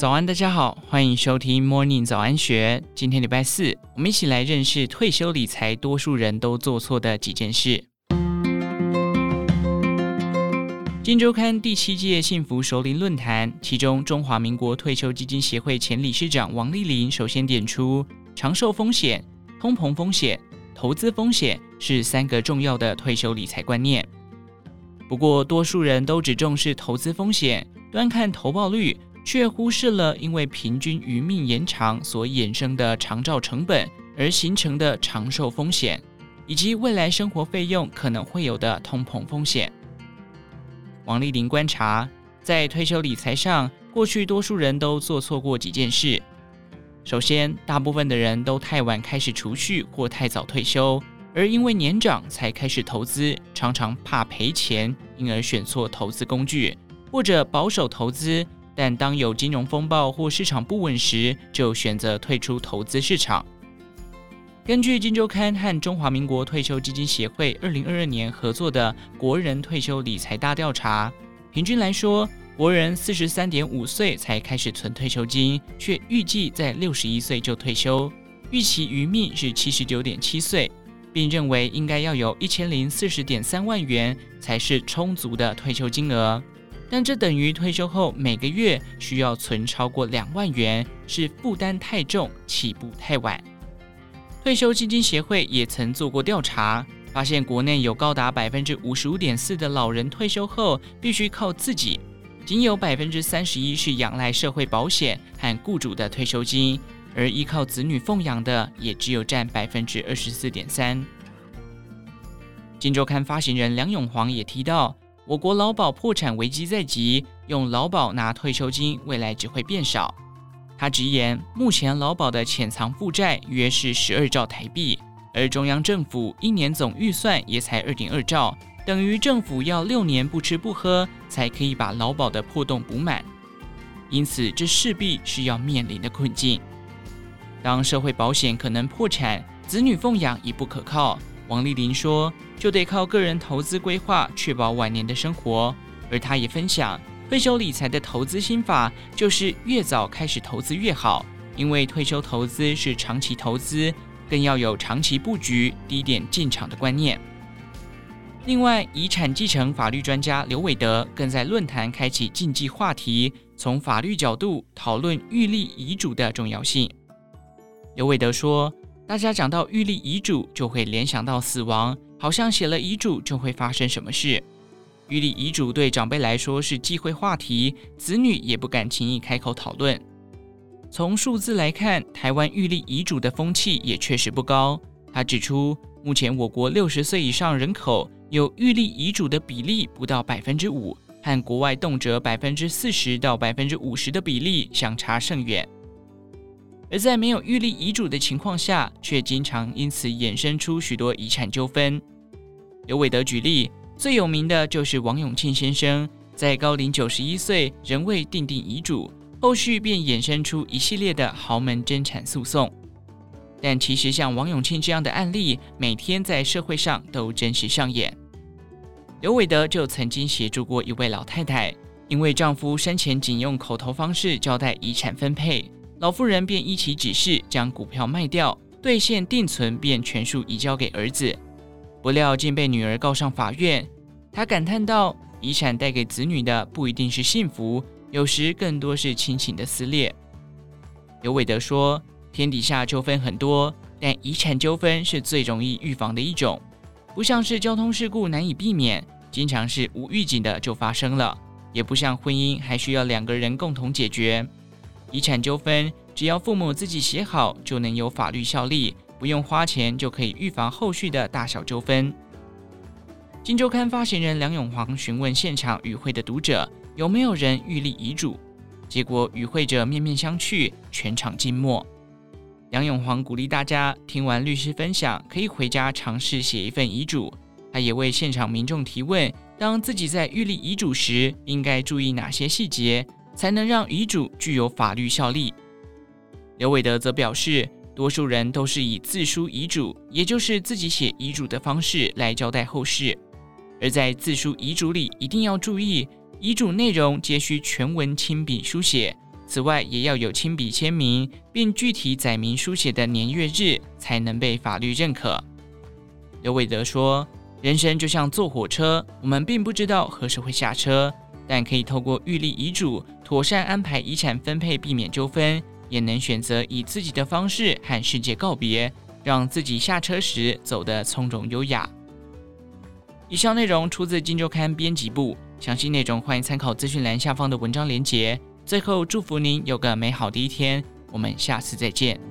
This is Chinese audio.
早安，大家好，欢迎收听 Morning 早安学。今天礼拜四，我们一起来认识退休理财多数人都做错的几件事。今周刊第七届幸福熟龄论坛，其中中华民国退休基金协会前理事长王丽玲首先点出，长寿风险、通膨风险、投资风险是三个重要的退休理财观念。不过，多数人都只重视投资风险，端看投报率，却忽视了因为平均余命延长所衍生的长照成本而形成的长寿风险，以及未来生活费用可能会有的通膨风险。王丽玲观察，在退休理财上，过去多数人都做错过几件事。首先，大部分的人都太晚开始储蓄或太早退休。而因为年长才开始投资，常常怕赔钱，因而选错投资工具，或者保守投资，但当有金融风暴或市场不稳时，就选择退出投资市场。根据《金周刊》和中华民国退休基金协会二零二二年合作的国人退休理财大调查，平均来说，国人四十三点五岁才开始存退休金，却预计在六十一岁就退休，预期余命是七十九点七岁。并认为应该要有一千零四十点三万元才是充足的退休金额，但这等于退休后每个月需要存超过两万元，是负担太重，起步太晚。退休基金协会也曾做过调查，发现国内有高达百分之五十五点四的老人退休后必须靠自己，仅有百分之三十一是仰赖社会保险和雇主的退休金。而依靠子女奉养的也只有占百分之二十四点三。《金周刊》发行人梁永煌也提到，我国劳保破产危机在即，用劳保拿退休金，未来只会变少。他直言，目前劳保的潜藏负债约是十二兆台币，而中央政府一年总预算也才二点二兆，等于政府要六年不吃不喝才可以把劳保的破洞补满。因此，这势必是要面临的困境。当社会保险可能破产，子女奉养已不可靠，王丽玲说，就得靠个人投资规划，确保晚年的生活。而她也分享，退休理财的投资心法就是越早开始投资越好，因为退休投资是长期投资，更要有长期布局、低点进场的观念。另外，遗产继承法律专家刘伟德更在论坛开启禁忌话题，从法律角度讨论预立遗嘱的重要性。刘伟德说：“大家讲到预立遗嘱，就会联想到死亡，好像写了遗嘱就会发生什么事。预立遗嘱对长辈来说是忌讳话题，子女也不敢轻易开口讨论。从数字来看，台湾预立遗嘱的风气也确实不高。他指出，目前我国六十岁以上人口有预立遗嘱的比例不到百分之五，和国外动辄百分之四十到百分之五十的比例相差甚远。”而在没有预立遗嘱的情况下，却经常因此衍生出许多遗产纠纷。刘伟德举例，最有名的就是王永庆先生，在高龄九十一岁仍未订定遗嘱，后续便衍生出一系列的豪门争产诉讼。但其实像王永庆这样的案例，每天在社会上都真实上演。刘伟德就曾经协助过一位老太太，因为丈夫生前仅用口头方式交代遗产分配。老妇人便一起指示将股票卖掉，兑现定存，便全数移交给儿子。不料竟被女儿告上法院。她感叹道：“遗产带给子女的不一定是幸福，有时更多是亲情的撕裂。”刘伟德说：“天底下纠纷很多，但遗产纠纷是最容易预防的一种，不像是交通事故难以避免，经常是无预警的就发生了，也不像婚姻还需要两个人共同解决。”遗产纠纷，只要父母自己写好，就能有法律效力，不用花钱就可以预防后续的大小纠纷。金周刊发行人梁永煌询问现场与会的读者有没有人预立遗嘱，结果与会者面面相觑，全场静默。梁永煌鼓励大家听完律师分享，可以回家尝试写一份遗嘱。他也为现场民众提问：当自己在预立遗嘱时，应该注意哪些细节？才能让遗嘱具有法律效力。刘伟德则表示，多数人都是以自书遗嘱，也就是自己写遗嘱的方式来交代后事。而在自书遗嘱里，一定要注意，遗嘱内容皆需全文亲笔书写，此外，也要有亲笔签名，并具体载明书写的年月日，才能被法律认可。刘伟德说：“人生就像坐火车，我们并不知道何时会下车，但可以透过预立遗嘱，妥善安排遗产分配，避免纠纷，也能选择以自己的方式和世界告别，让自己下车时走得从容优雅。”以上内容出自《金周刊》编辑部，详细内容欢迎参考资讯栏下方的文章连结。最后，祝福您有个美好的一天。我们下次再见。